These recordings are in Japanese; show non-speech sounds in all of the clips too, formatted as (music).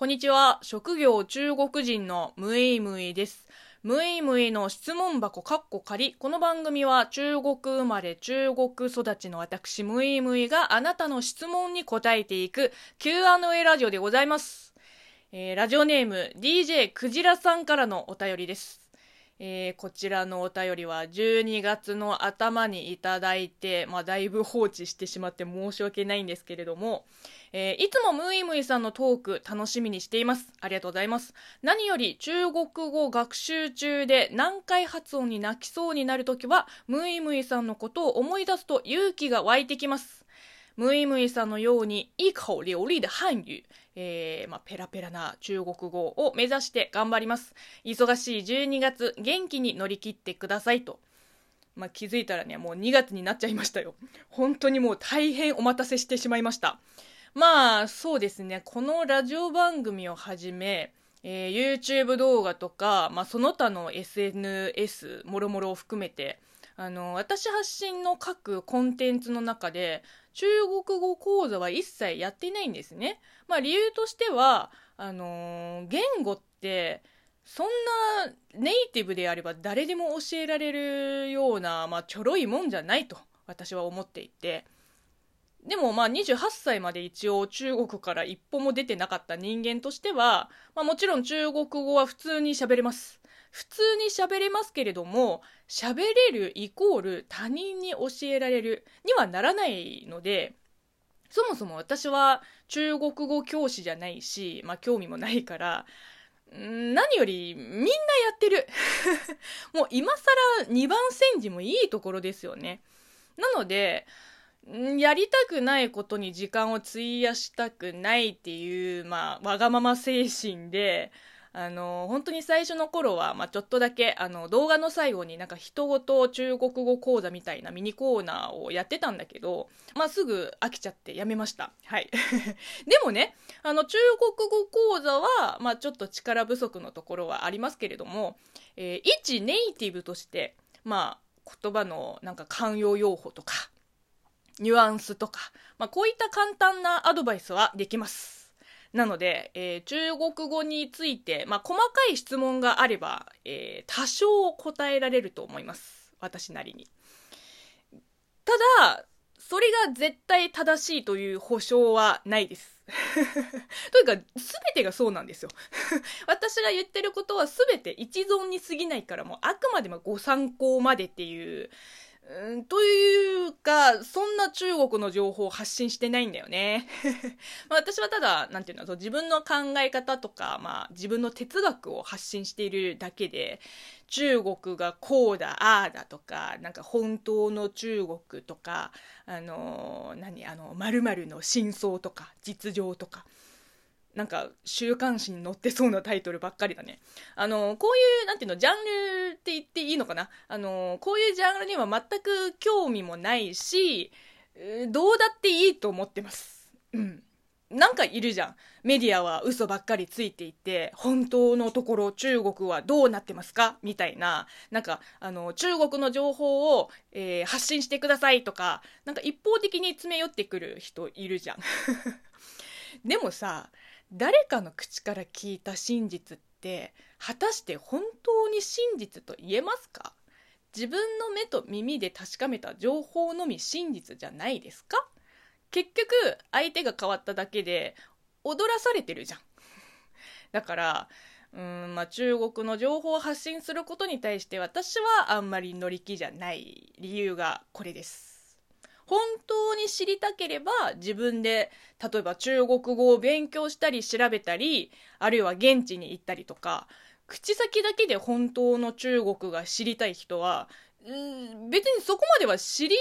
こんにちは。職業中国人のムイムイです。ムイムイの質問箱カッコ仮。この番組は中国生まれ中国育ちの私ムイムイがあなたの質問に答えていく Q&A ラジオでございます。えー、ラジオネーム DJ クジラさんからのお便りです。えー、こちらのお便りは12月の頭にいただいて、まあ、だいぶ放置してしまって申し訳ないんですけれども、えー、いつもムイムイさんのトーク楽しみにしています。ありがとうございます。何より中国語学習中で難解発音に泣きそうになるときは、ムイムイさんのことを思い出すと勇気が湧いてきます。ムイムイさんのように、一口流利で漢語、えー、まあ、ペラペラな中国語を目指して頑張ります。忙しい12月、元気に乗り切ってくださいと。まあ、気づいたらね、もう2月になっちゃいましたよ。本当にもう大変お待たせしてしまいました。まあ、そうですね、このラジオ番組をはじめ、えー、YouTube 動画とか、まあ、その他の SNS、もろもろを含めて、あの、私発信の各コンテンツの中で、中国語講座は一切やってないんですね。まあ理由としては、あのー、言語って、そんなネイティブであれば誰でも教えられるような、まあちょろいもんじゃないと私は思っていて。でもまあ28歳まで一応中国から一歩も出てなかった人間としては、まあもちろん中国語は普通に喋れます。普通に喋れますけれども、喋れるイコール他人に教えられるにはならないので、そもそも私は中国語教師じゃないし、まあ興味もないから、何よりみんなやってる。(laughs) もう今更2番煎じもいいところですよね。なので、やりたくないことに時間を費やしたくないっていう、まあ、わがまま精神で、あの、本当に最初の頃は、まあ、ちょっとだけ、あの、動画の最後になんか人ごと中国語講座みたいなミニコーナーをやってたんだけど、まあ、すぐ飽きちゃってやめました。はい。(laughs) でもね、あの、中国語講座は、まあ、ちょっと力不足のところはありますけれども、えー、一ネイティブとして、まあ、言葉のなんか慣用用法とか、ニュアンスとか、まあ、こういった簡単なアドバイスはできます。なので、えー、中国語について、まあ、細かい質問があれば、えー、多少答えられると思います。私なりに。ただ、それが絶対正しいという保証はないです。(laughs) というか、すべてがそうなんですよ。(laughs) 私が言ってることはすべて一存に過ぎないから、もうあくまでもご参考までっていう、うん、というか、そんな中国の情報を発信してないんだよね。(laughs) まあ私はただ、なんていうの、自分の考え方とか、まあ自分の哲学を発信しているだけで、中国がこうだ、ああだとか、なんか本当の中国とか、あの、何、あの、〇〇の真相とか、実情とか、なんか週刊誌に載ってそうなタイトルばっかりだね。あの、こういう、なんていうの、ジャンルって言っていいのかな？あの、こういうジャンルには全く興味もないし、どうだっていいと思ってます。うん。なんかいるじゃん。メディアは嘘ばっかりついていて、本当のところ中国はどうなってますか？みたいな、なんか、あの、中国の情報を、えー、発信してくださいとか、なんか一方的に詰め寄ってくる人いるじゃん。(laughs) でもさ、誰かの口から聞いた真実って果たして本当に真実と言えますか？自分の目と耳で確かめた情報のみ真実じゃないですか？結局相手が変わっただけで踊らされてるじゃん。だからうんまあ、中国の情報を発信することに対して私はあんまり乗り気じゃない理由がこれです。本当に知りたければ自分で例えば中国語を勉強したり調べたりあるいは現地に行ったりとか口先だけで本当の中国が知りたい人は別にそこまでは知り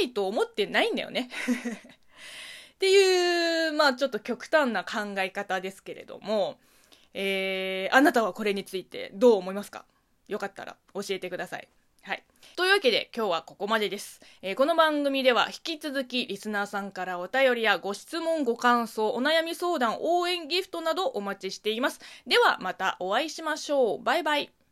たいと思ってないんだよね (laughs) っていうまあちょっと極端な考え方ですけれども、えー、あなたはこれについてどう思いますか？よかったら教えてくださ。い。というわけで今日はここまでです、えー、この番組では引き続きリスナーさんからお便りやご質問ご感想お悩み相談応援ギフトなどお待ちしています。ではまたお会いしましょう。バイバイ。